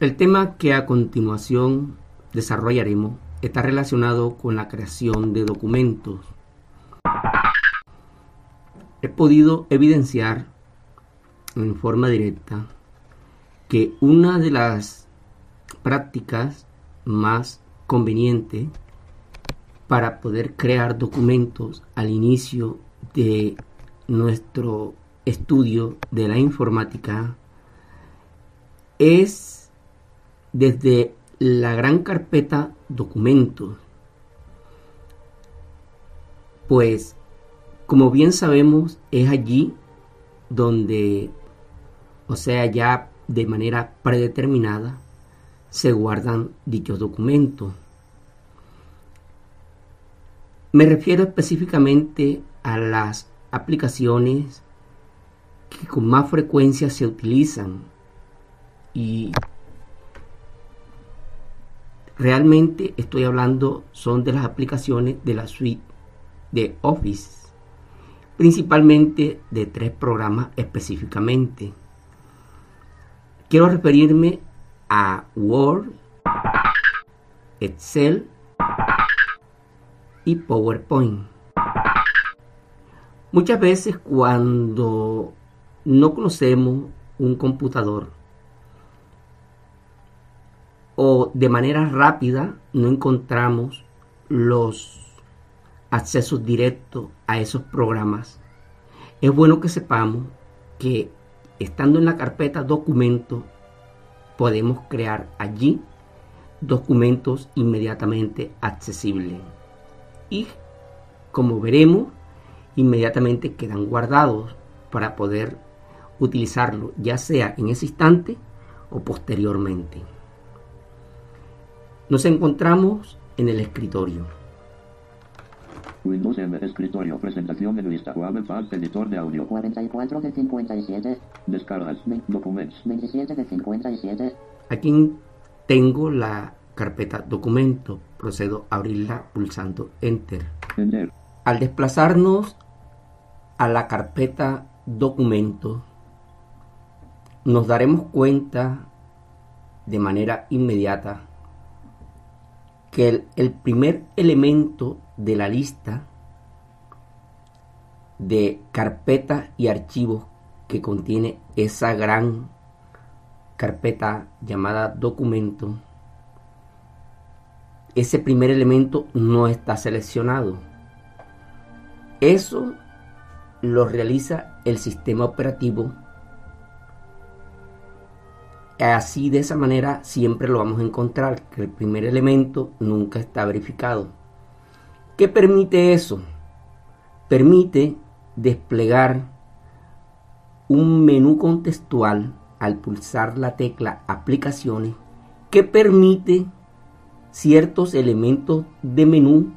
El tema que a continuación desarrollaremos está relacionado con la creación de documentos. He podido evidenciar en forma directa que una de las prácticas más convenientes para poder crear documentos al inicio de nuestro estudio de la informática es desde la gran carpeta documentos. Pues, como bien sabemos, es allí donde, o sea, ya de manera predeterminada, se guardan dichos documentos. Me refiero específicamente a las aplicaciones que con más frecuencia se utilizan y realmente estoy hablando son de las aplicaciones de la suite de Office, principalmente de tres programas específicamente. Quiero referirme a Word, Excel y PowerPoint. Muchas veces cuando no conocemos un computador o de manera rápida no encontramos los accesos directos a esos programas, es bueno que sepamos que estando en la carpeta documento podemos crear allí documentos inmediatamente accesibles. Y como veremos, inmediatamente quedan guardados para poder utilizarlo ya sea en ese instante o posteriormente. Nos encontramos en el escritorio. Windows M, escritorio, presentación de lista, File, editor de audio, 44 de 57, descargas, documentos, 27 de 57, Aquí tengo la carpeta documento. Procedo a abrirla pulsando Enter. enter, Al desplazarnos a la carpeta documento, nos daremos cuenta de manera inmediata que el, primer elemento de la lista de carpetas y archivos que contiene esa gran carpeta llamada documento, ese primer elemento no está seleccionado. Eso lo realiza el sistema operativo. Así de esa manera siempre lo vamos a encontrar, que el primer elemento nunca está verificado. ¿Qué permite eso? Permite desplegar un menú contextual al pulsar la tecla aplicaciones que permite ciertos elementos de menú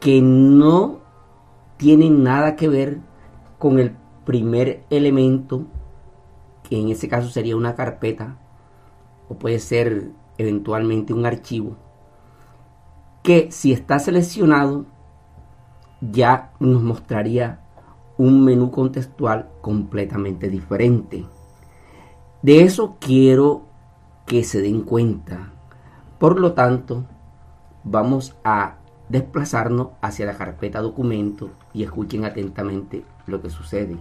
que no tienen nada que ver con el primer elemento, que en ese caso sería una carpeta o puede ser eventualmente un archivo, que si está seleccionado ya nos mostraría un menú contextual completamente diferente. De eso quiero que se den cuenta. Por lo tanto, vamos a desplazarnos hacia la carpeta documento y escuchen atentamente lo que sucede.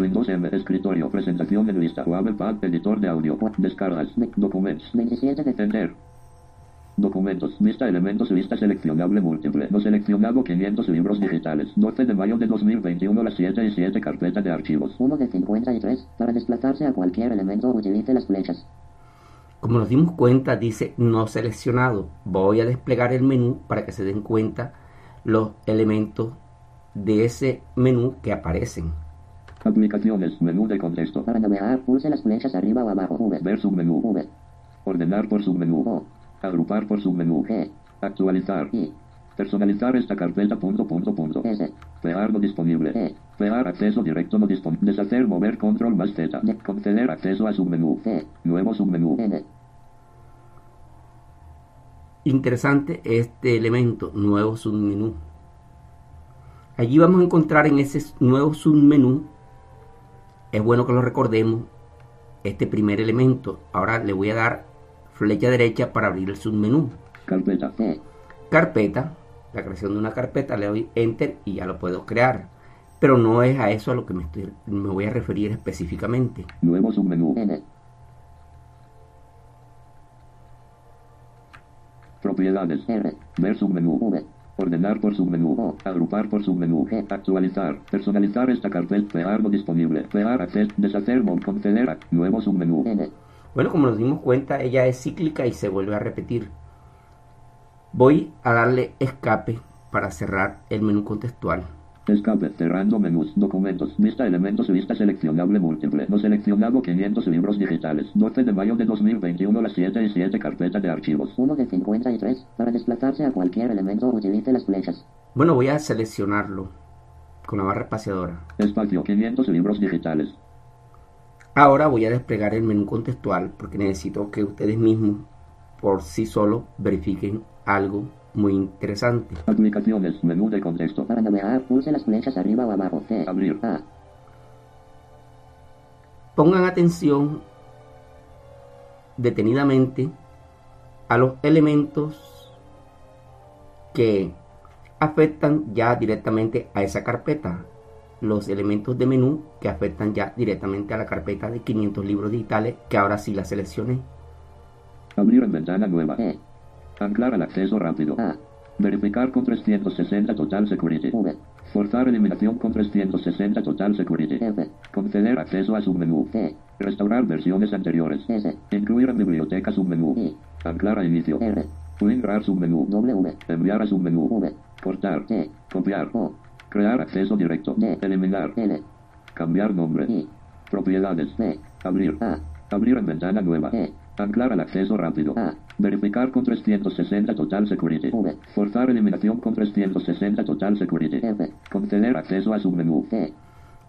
Windows M, escritorio, presentación de lista, Pad, editor de audio, descargas, documentos, 27 de Entender. Documentos, lista elementos, lista seleccionable múltiple, no seleccionado 500 libros digitales, 12 de mayo de 2021, las 7 y 7 carpeta de archivos. 1 de 53. Para desplazarse a cualquier elemento utilice las flechas. Como nos dimos cuenta, dice no seleccionado. Voy a desplegar el menú para que se den cuenta los elementos de ese menú que aparecen. Aplicaciones, menú de contexto. Para navegar, pulse las flechas arriba o abajo. V. Ver submenú. V. Ordenar por submenú. O. Agrupar por submenú. G. Actualizar. I. Personalizar esta carpeta punto punto punto. S. Crear no disponible. E. Crear acceso directo no disponible. Deshacer mover control más Z. De- Conceder acceso a submenú. C. Nuevo submenú. N. Interesante este elemento, nuevo submenú. Allí vamos a encontrar en ese nuevo submenú, es bueno que lo recordemos, este primer elemento. Ahora le voy a dar flecha derecha para abrir el submenú. Carpeta. Carpeta, la creación de una carpeta, le doy enter y ya lo puedo crear. Pero no es a eso a lo que me, estoy- me voy a referir específicamente. Nuevo submenú. N. Propiedades. R. Ver submenú. Ordenar por submenú. Agrupar por submenú. Actualizar. Personalizar esta carpeta. Crear no disponible. Crear acceso. Deshacer. mon- Conceder. Nuevo submenú. Bueno, como nos dimos cuenta, ella es cíclica y se vuelve a repetir. Voy a darle escape para cerrar el menú contextual. Escape. Cerrando menús. Documentos. Lista elementos. Lista seleccionable múltiple. No seleccionado 500 libros digitales. 12 de mayo de 2021. Las 7 y 7 carpeta de archivos. 1 de 53. Para desplazarse a cualquier elemento utilice las flechas. Bueno, voy a seleccionarlo con la barra espaciadora. Espacio. 500 libros digitales. Ahora voy a desplegar el menú contextual porque necesito que ustedes mismos por sí solos verifiquen algo muy interesante. Aplicaciones. Menú de contexto. Para navegar, pulse las flechas arriba o abajo. C. Abrir. A. Pongan atención detenidamente a los elementos que afectan ya directamente a esa carpeta. Los elementos de menú que afectan ya directamente a la carpeta de 500 libros digitales que ahora sí la seleccioné. Abrir en ventana nueva. E. Anclar al acceso rápido. A. Verificar con 360 Total Security. V. Forzar eliminación con 360 Total Security. F. Conceder acceso a submenú. C. Restaurar versiones anteriores. S. Incluir en biblioteca submenú. I. Anclar a inicio. R. Twingrar submenú. W. Enviar a submenú. V. Cortar. T. Copiar. O. Crear acceso directo. D. Eliminar. L. Cambiar nombre. I. Propiedades. Abrir. A. Abrir en ventana nueva. E. Anclar al acceso rápido. A. Verificar con 360 Total Security. V. Forzar eliminación con 360 Total Security. F. Conceder acceso a submenú. C.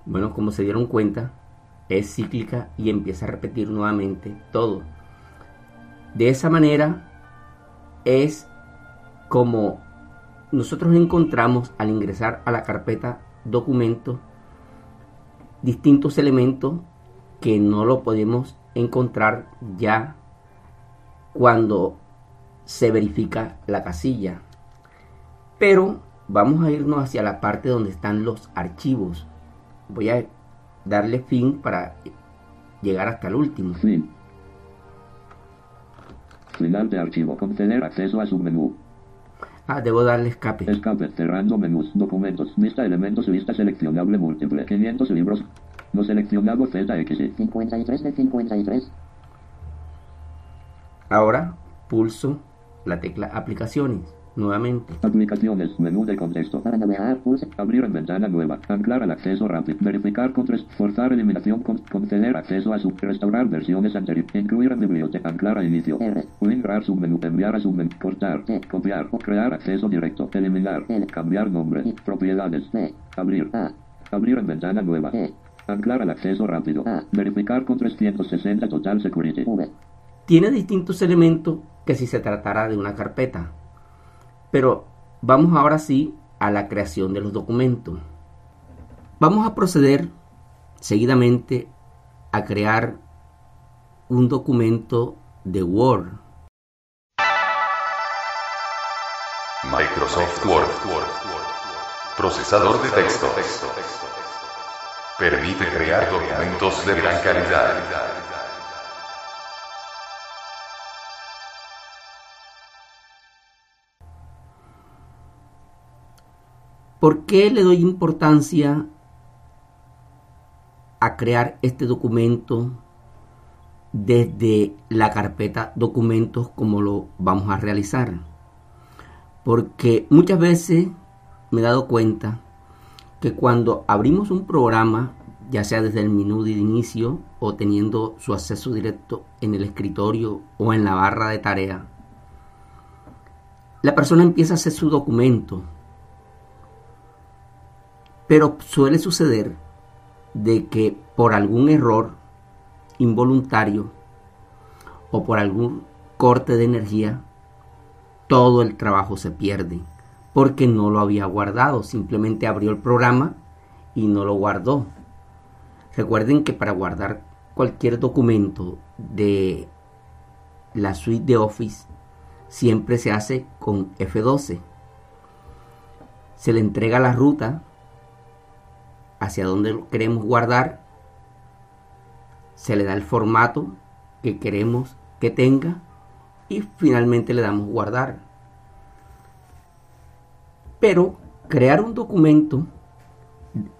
Bueno, como se dieron cuenta, es cíclica y empieza a repetir nuevamente todo. De esa manera es como nosotros encontramos al ingresar a la carpeta documentos distintos elementos que no lo podemos encontrar ya cuando se verifica la casilla. Pero vamos a irnos hacia la parte donde están los archivos. Voy a darle fin para llegar hasta el último. Fin. Final de archivo. Conceder acceso a submenú. Ah, debo darle escape. Escape. Cerrando menús. Documentos. Vista elementos. Vista seleccionable múltiple. 500 libros. No seleccionado ZX. 53 de 53. Ahora pulso la tecla aplicaciones nuevamente. Aplicaciones. Menú de contexto. Para navegar, pulse. Abrir en ventana nueva. Anclar al acceso rápido. Verificar contra forzar eliminación. Con, conceder acceso a sub. Restaurar versiones anteriores. Incluir en biblioteca. Anclar a inicio. R. Winrar submenú. Enviar a submenú. Cortar. T. Copiar. Crear acceso directo. Eliminar. L. Cambiar nombre. I. Propiedades. B. Abrir. A. Abrir en ventana nueva. E. Anclar al acceso rápido. Ah. Verificar con 360 total security. V. Tiene distintos elementos que si se tratara de una carpeta. Pero vamos ahora sí a la creación de los documentos. Vamos a proceder seguidamente a crear un documento de Word. Microsoft Word. Procesador de texto. Permite crear documentos de gran calidad. ¿Por qué le doy importancia a crear este documento desde la carpeta documentos como lo vamos a realizar? Porque muchas veces me he dado cuenta que cuando abrimos un programa, ya sea desde el menú de inicio o teniendo su acceso directo en el escritorio o en la barra de tarea, la persona empieza a hacer su documento. Pero suele suceder de que por algún error involuntario o por algún corte de energía, todo el trabajo se pierde porque no lo había guardado, simplemente abrió el programa y no lo guardó. Recuerden que para guardar cualquier documento de la suite de Office siempre se hace con F12. Se le entrega la ruta hacia donde queremos guardar, se le da el formato que queremos que tenga y finalmente le damos guardar. Pero crear un documento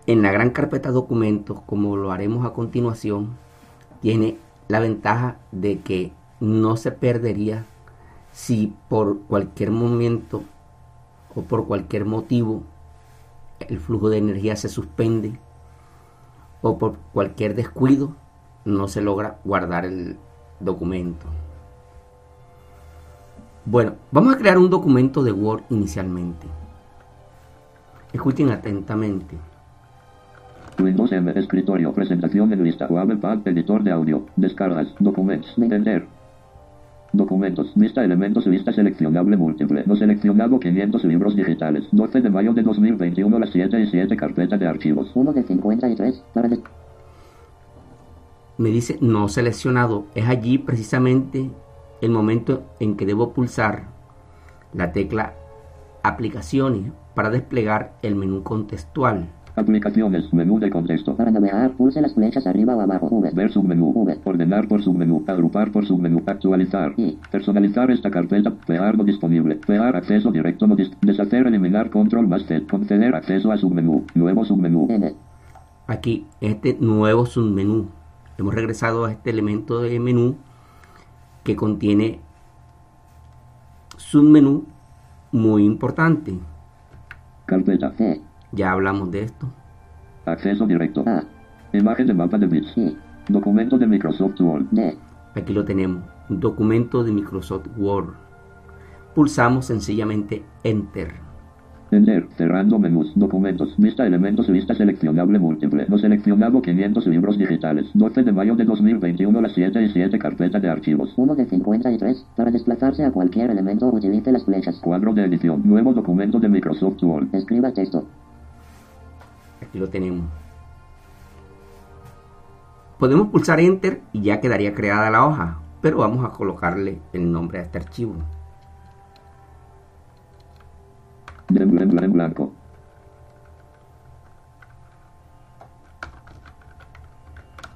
en la gran carpeta documentos, como lo haremos a continuación, tiene la ventaja de que no se perdería si por cualquier momento o por cualquier motivo el flujo de energía se suspende o por cualquier descuido no se logra guardar el documento. Bueno, vamos a crear un documento de Word inicialmente. Escuchen atentamente. Windows M, escritorio, presentación en lista, Pad, editor de audio, descargas, documentos, entender. Documentos, vista elementos, vista seleccionable múltiple, no seleccionado 500 libros digitales, 12 de mayo de 2021, las 7 y 7 carpeta de archivos. 1 de 53. Para des- Me dice no seleccionado. Es allí precisamente el momento en que debo pulsar la tecla aplicaciones para desplegar el menú contextual. Aplicaciones, menú de contexto. Para navegar, pulse las flechas arriba o abajo. V. Ver submenú. V. Ordenar por submenú. Agrupar por submenú. Actualizar. I. Personalizar esta carpeta. Pegar no disponible. Pegar acceso directo no dis Deshacer eliminar control más Z. Conceder acceso a submenú. Nuevo submenú. N. Aquí este nuevo submenú. Hemos regresado a este elemento de menú que contiene submenú muy importante. Carpeta. G. Ya hablamos de esto. Acceso directo. A. Imagen de mapa de bits. I. Documento de Microsoft Word. D. Aquí lo tenemos, documento de Microsoft Word. Pulsamos sencillamente Enter. Enter. Cerrando menús. Documentos. Vista elementos. Vista seleccionable múltiple. No seleccionado 500 libros digitales. 12 de mayo de 2021. Las 7 y 7 carpeta de archivos. 1 de 53. Para desplazarse a cualquier elemento, utilice las flechas. Cuadro de edición. Nuevo documento de Microsoft Word. Escriba texto. Aquí lo tenemos. Podemos pulsar Enter y ya quedaría creada la hoja, pero vamos a colocarle el nombre a este archivo. En blanco.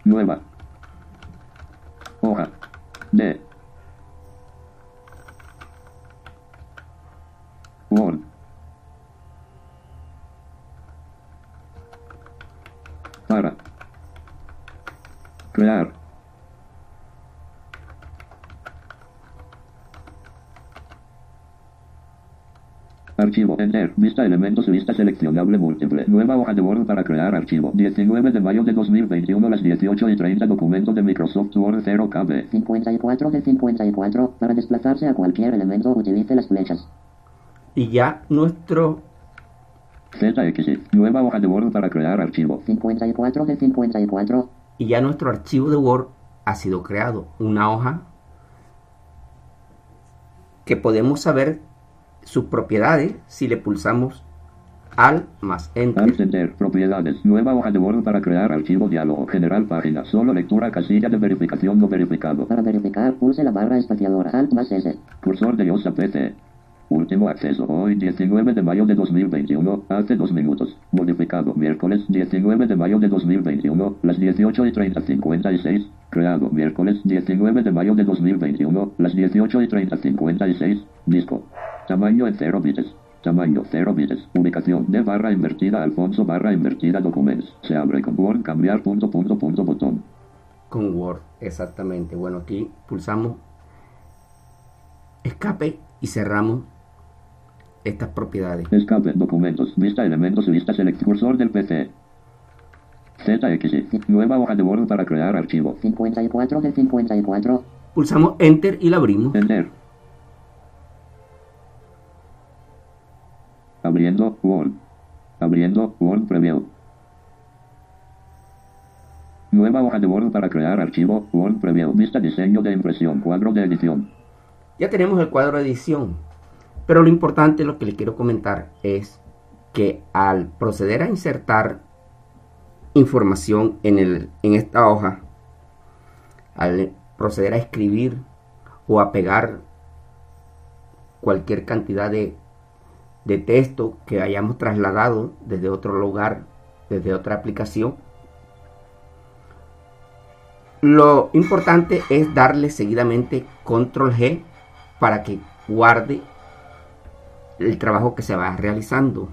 Nueva. Hoja. De. Word. Para. Crear. Archivo. Enter. Vista elementos. Vista seleccionable múltiple. Nueva hoja de Word para crear archivo. 19 de mayo de 2021 las 18 y 30 documento de Microsoft Word 0 KB. 54 de 54. Para desplazarse a cualquier elemento utilice las flechas. Y ya nuestro ZX. Nueva hoja de Word para crear archivo. 54 de 54. y ya nuestro archivo de Word ha sido creado. Una hoja que podemos saber sus propiedades si le pulsamos Alt más Enter. Propiedades. Nueva hoja de Word para crear archivo diálogo. General página. Solo lectura casilla de verificación no verificado. Para verificar pulse la barra espaciadora Alt más S. Cursor de OSA PC. Último acceso. Hoy 19 de mayo de 2021. Hace dos minutos. Modificado. Miércoles 19 de mayo de 2021. Las 18 y 30 56. Creado. Miércoles 19 de mayo de 2021. Las 18 y 30 56. Disco. Tamaño en 0 bits. Tamaño 0 bits. Ubicación de barra invertida Alfonso barra invertida Documents. Se abre con Word cambiar punto punto punto botón. Con Word, exactamente. Bueno, aquí pulsamos Escape y cerramos estas propiedades. Escape, documentos, vista elementos y vista select cursor del PC. ZX, nueva hoja de Word para crear archivo. 54 de 54. Pulsamos Enter y la abrimos. Enter. Abriendo Word. Abriendo Word Preview. Nueva hoja de Word para crear archivo. Word Preview. Vista diseño de impresión. Cuadro de edición. Ya tenemos el cuadro de edición. Pero lo importante, lo que le quiero comentar es que al proceder a insertar información en, el, en esta hoja, al proceder a escribir o a pegar cualquier cantidad de, de texto que hayamos trasladado desde otro lugar, desde otra aplicación, lo importante es darle seguidamente control G para que guarde el trabajo que se va realizando.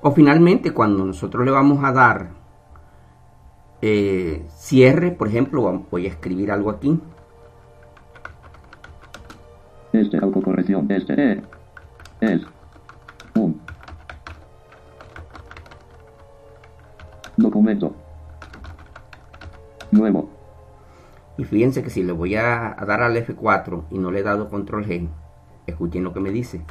O finalmente cuando nosotros le vamos a dar eh, cierre, por ejemplo, voy a escribir algo aquí. Este autocorrección. Este Es. Un. Documento. Nuevo. Y fíjense que si le voy a, a dar al F4 y no le he dado control G, escuchen lo que me dice.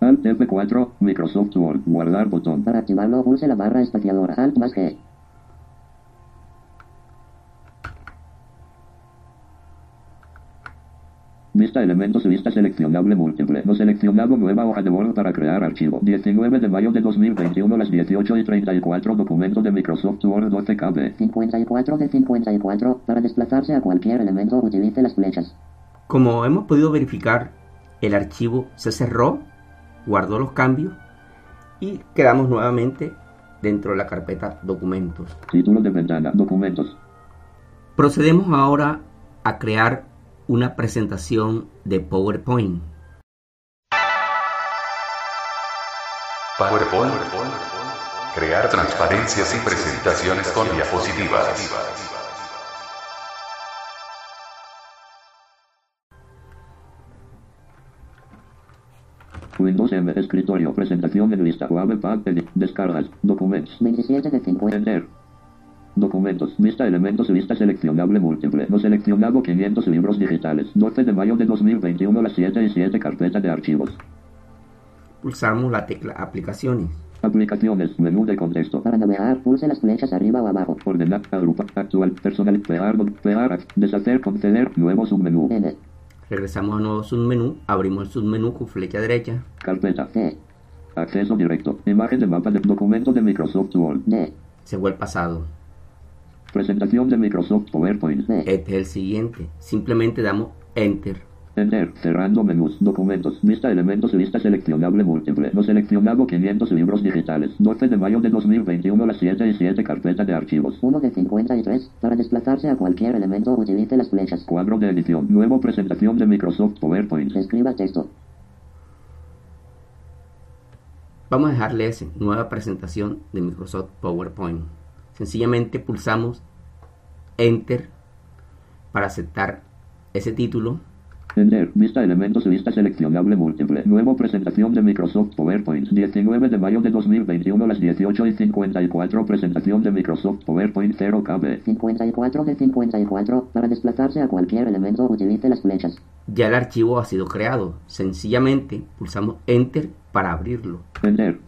Alt F4, Microsoft Word, guardar botón. Para activarlo pulse la barra espaciadora Alt más G. Vista elementos y vista seleccionable múltiple. No seleccionado nueva hoja de Word para crear archivo. 19 de mayo de 2021 las 18 y 34 documento de Microsoft Word 12 KB. 54 de 54. Para desplazarse a cualquier elemento utilice las flechas. Como hemos podido verificar, el archivo se cerró, guardó los cambios y quedamos nuevamente dentro de la carpeta documentos. Título de ventana. Documentos. Procedemos ahora a crear una presentación de PowerPoint. PowerPoint. Crear transparencias y presentaciones con diapositivas. Windows M. Escritorio. Presentación en lista. Webpad. edit, Descargas. Documentos. 27 de 50. Enter. Documentos. Vista elementos y vista seleccionable múltiple. No seleccionado 500 libros digitales. 12 de mayo de 2021 las 7 y 7 carpeta de archivos. Pulsamos la tecla Aplicaciones. Aplicaciones. Menú de contexto. Para navegar pulse las flechas arriba o abajo. Ordenar. Agrupar. Actual. Personal. Pegar. Pegar. Deshacer. Conceder. Nuevo submenú. N. Regresamos a nuevo submenú, abrimos el submenú con flecha derecha, Carpeta. C. Acceso directo. Imagen de mapa de documento de Microsoft Word. D. se fue el pasado. Presentación de Microsoft PowerPoint. Este es el siguiente. Simplemente damos Enter. Enter. Cerrando menús. Documentos. Vista elementos y vista seleccionable múltiple. No seleccionado 500 libros digitales. 12 de mayo de 2021 las 7 y 7 carpeta de archivos. 1 de 53. Para desplazarse a cualquier elemento utilice las flechas. Cuadro de edición. Nuevo presentación de Microsoft PowerPoint. Escriba texto. Vamos a dejarle ese, nueva presentación de Microsoft PowerPoint. Sencillamente pulsamos Enter para aceptar ese título. Enter, vista elementos, vista seleccionable múltiple. Nuevo presentación de Microsoft PowerPoint. 19 de mayo de 2021 a las 18 y 54. Presentación de Microsoft PowerPoint 0 KB. 54 de 54. Para desplazarse a cualquier elemento utilice las flechas. Ya el archivo ha sido creado. Sencillamente pulsamos Enter para abrirlo. Enter.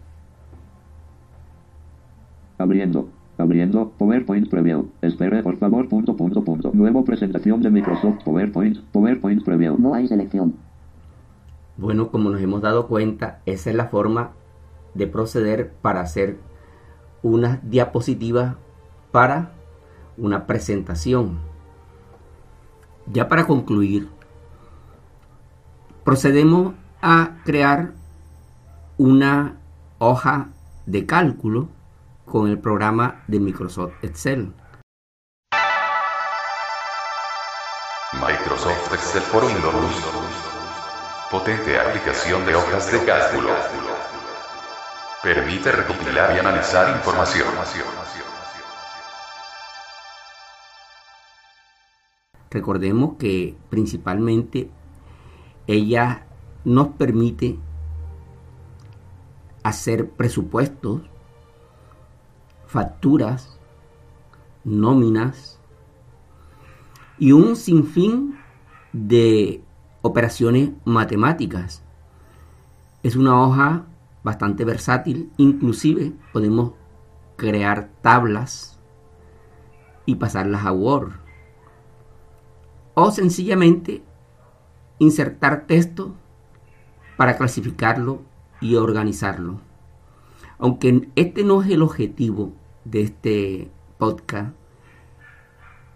Abriendo. Abriendo PowerPoint Preview. Espere por favor. Punto, punto, punto. Nuevo presentación de Microsoft PowerPoint. PowerPoint Preview. No hay selección. Bueno, como nos hemos dado cuenta, esa es la forma de proceder para hacer una diapositiva para una presentación. Ya para concluir, procedemos a crear una hoja de cálculo con el programa de Microsoft Excel. Microsoft Excel for Windows. Potente aplicación de hojas de cálculo. Permite recopilar y analizar información. Recordemos que principalmente ella nos permite hacer presupuestos, facturas, nóminas y un sinfín de operaciones matemáticas. Es una hoja bastante versátil, inclusive podemos crear tablas y pasarlas a Word. O sencillamente insertar texto para clasificarlo y organizarlo. Aunque este no es el objetivo de este podcast,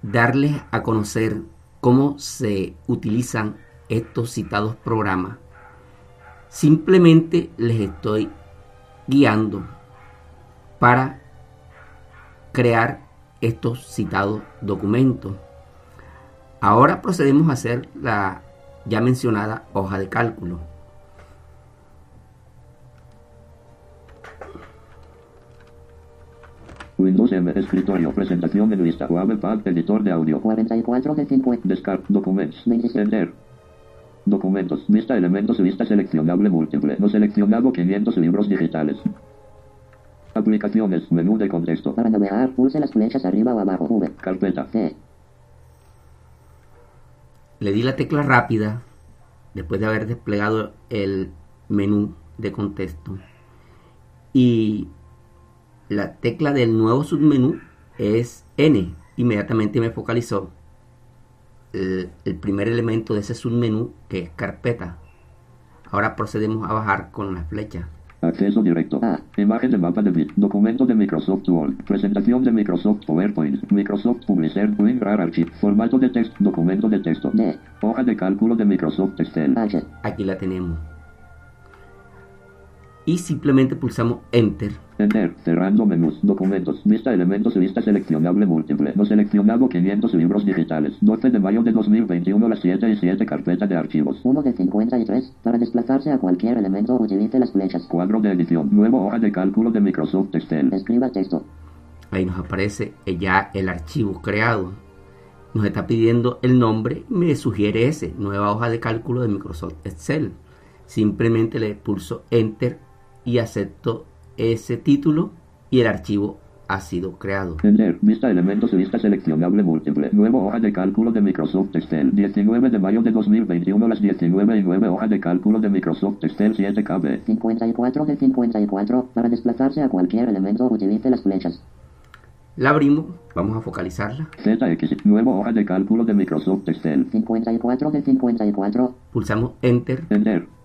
darles a conocer cómo se utilizan estos citados programas. Simplemente les estoy guiando para crear estos citados documentos. Ahora procedemos a hacer la ya mencionada hoja de cálculo. Windows M, escritorio, presentación de lista, Pad, editor de audio. 44 de 50. Descarga, documentos, 26. Enter. Documentos, vista elementos, vista seleccionable múltiple, no seleccionado 500 libros digitales. Aplicaciones, menú de contexto, Para navegar, pulse las flechas arriba o abajo. V. carpeta, C. Le di la tecla rápida después de haber desplegado el menú de contexto. Y la tecla del nuevo submenú es N. Inmediatamente me focalizó el, el primer elemento de ese submenú que es carpeta. Ahora procedemos a bajar con la flecha. acceso directo. Ah. Imagen de mapa de bit, documento de Microsoft Word, presentación de Microsoft PowerPoint, Microsoft Publisher, WinRAR Archive, formato de texto, documento de texto, D. hoja de cálculo de Microsoft Excel. H. Aquí la tenemos. Y simplemente pulsamos Enter. Enter, cerrando menús, documentos, vista elementos, vista seleccionable múltiple, no seleccionado 500 libros digitales, 12 de mayo de 2021 las 7 y 7 carpeta de archivos, 1 de 53. Para desplazarse a cualquier elemento utilice las flechas. cuadro de edición, nuevo hoja de cálculo de Microsoft Excel, Escriba texto. Ahí nos aparece ya el archivo creado. Nos está pidiendo el nombre me sugiere ese, nueva hoja de cálculo de Microsoft Excel. Simplemente le pulso Enter y acepto ese título y el archivo ha sido creado. Enter, vista elementos, vista seleccionable múltiple, nuevo hoja de cálculo de Microsoft Excel, 19 de mayo de 2021 las 19 y 9 hoja de cálculo de Microsoft Excel 7 KB, 54 de 54. Para desplazarse a cualquier elemento utilice las flechas. La abrimos, vamos a focalizarla. ZX, nuevo hoja de cálculo de Microsoft Excel, 54 de 54. Pulsamos Enter. Enter.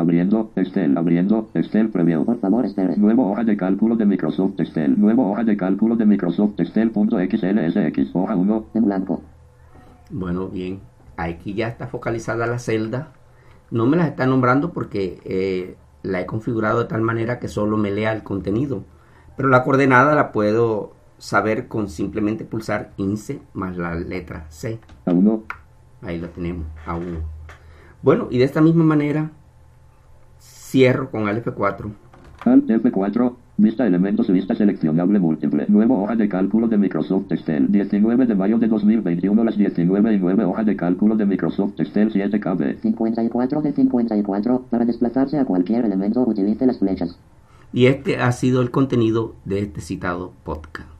Abriendo, Excel, abriendo, Excel Preview. Por favor, espere. Nuevo hoja de cálculo de Microsoft Excel. Nuevo hoja de cálculo de Microsoft Excel.xlsx. Hoja 1. En blanco. Bueno, bien. Aquí ya está focalizada la celda. No me las está nombrando porque eh, la he configurado de tal manera que solo me lea el contenido. Pero la coordenada la puedo saber con simplemente pulsar INSE más la letra C. A1. Ahí lo tenemos, a 1. Bueno, y de esta misma manera cierro con el F4 Alt F4, vista elementos vista seleccionable múltiple. Nuevo hoja de cálculo de Microsoft Excel. 19 de mayo de 2021 las 19 y 9 hoja de cálculo de Microsoft Excel 7KB. 54 de 54. Para desplazarse a cualquier elemento utilice las flechas. Y este ha sido el contenido de este citado podcast.